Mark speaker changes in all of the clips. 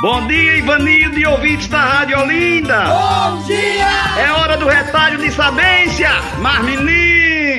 Speaker 1: Bom dia, Ivanildo e ouvintes da Rádio Olinda.
Speaker 2: Bom dia!
Speaker 1: É hora do retalho de sabência, mas menino.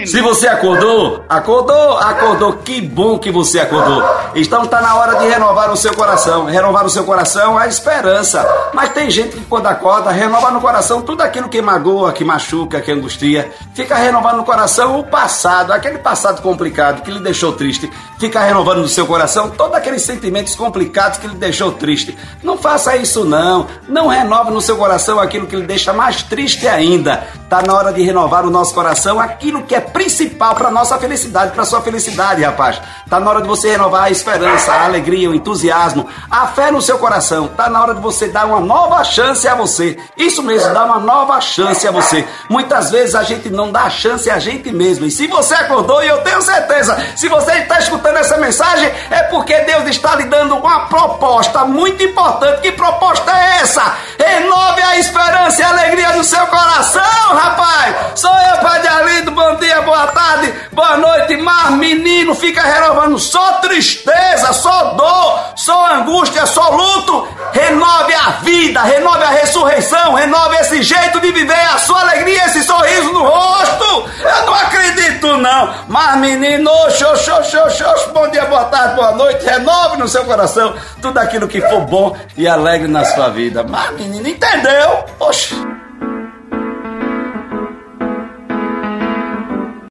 Speaker 3: Se você acordou, acordou, acordou, que bom que você acordou. Então tá na hora de renovar o seu coração. Renovar o seu coração a esperança. Mas tem gente que quando acorda, renova no coração tudo aquilo que magoa, que machuca, que angustia. Fica renovando no coração o passado, aquele passado complicado que lhe deixou triste. Fica renovando no seu coração todos aqueles sentimentos complicados que lhe deixou triste. Não faça isso não. Não renove no seu coração aquilo que lhe deixa mais triste ainda. Tá na hora de renovar o nosso coração aquilo que é principal para nossa felicidade, para sua felicidade, rapaz. Tá na hora de você renovar a esperança, a alegria, o entusiasmo, a fé no seu coração. Tá na hora de você dar uma nova chance a você. Isso mesmo, dar uma nova chance a você. Muitas vezes a gente não dá chance a gente mesmo. E se você acordou, e eu tenho certeza, se você está escutando essa mensagem, é porque Deus está lhe dando uma proposta muito importante. Que proposta é essa? Renove a esperança coração, rapaz! Sou eu, Padre Arlindo. Bom dia, boa tarde, boa noite. Mas menino fica renovando só tristeza, só dor, só angústia, só luto. Renove a vida, renove a ressurreição, renove esse jeito de viver, a sua alegria, esse sorriso no rosto. Eu não acredito, não. Mas menino, xoxo, xoxo, bom dia, boa tarde, boa noite. Renove no seu coração tudo aquilo que for bom e alegre na sua vida. Mas, menino, entendeu? Oxe.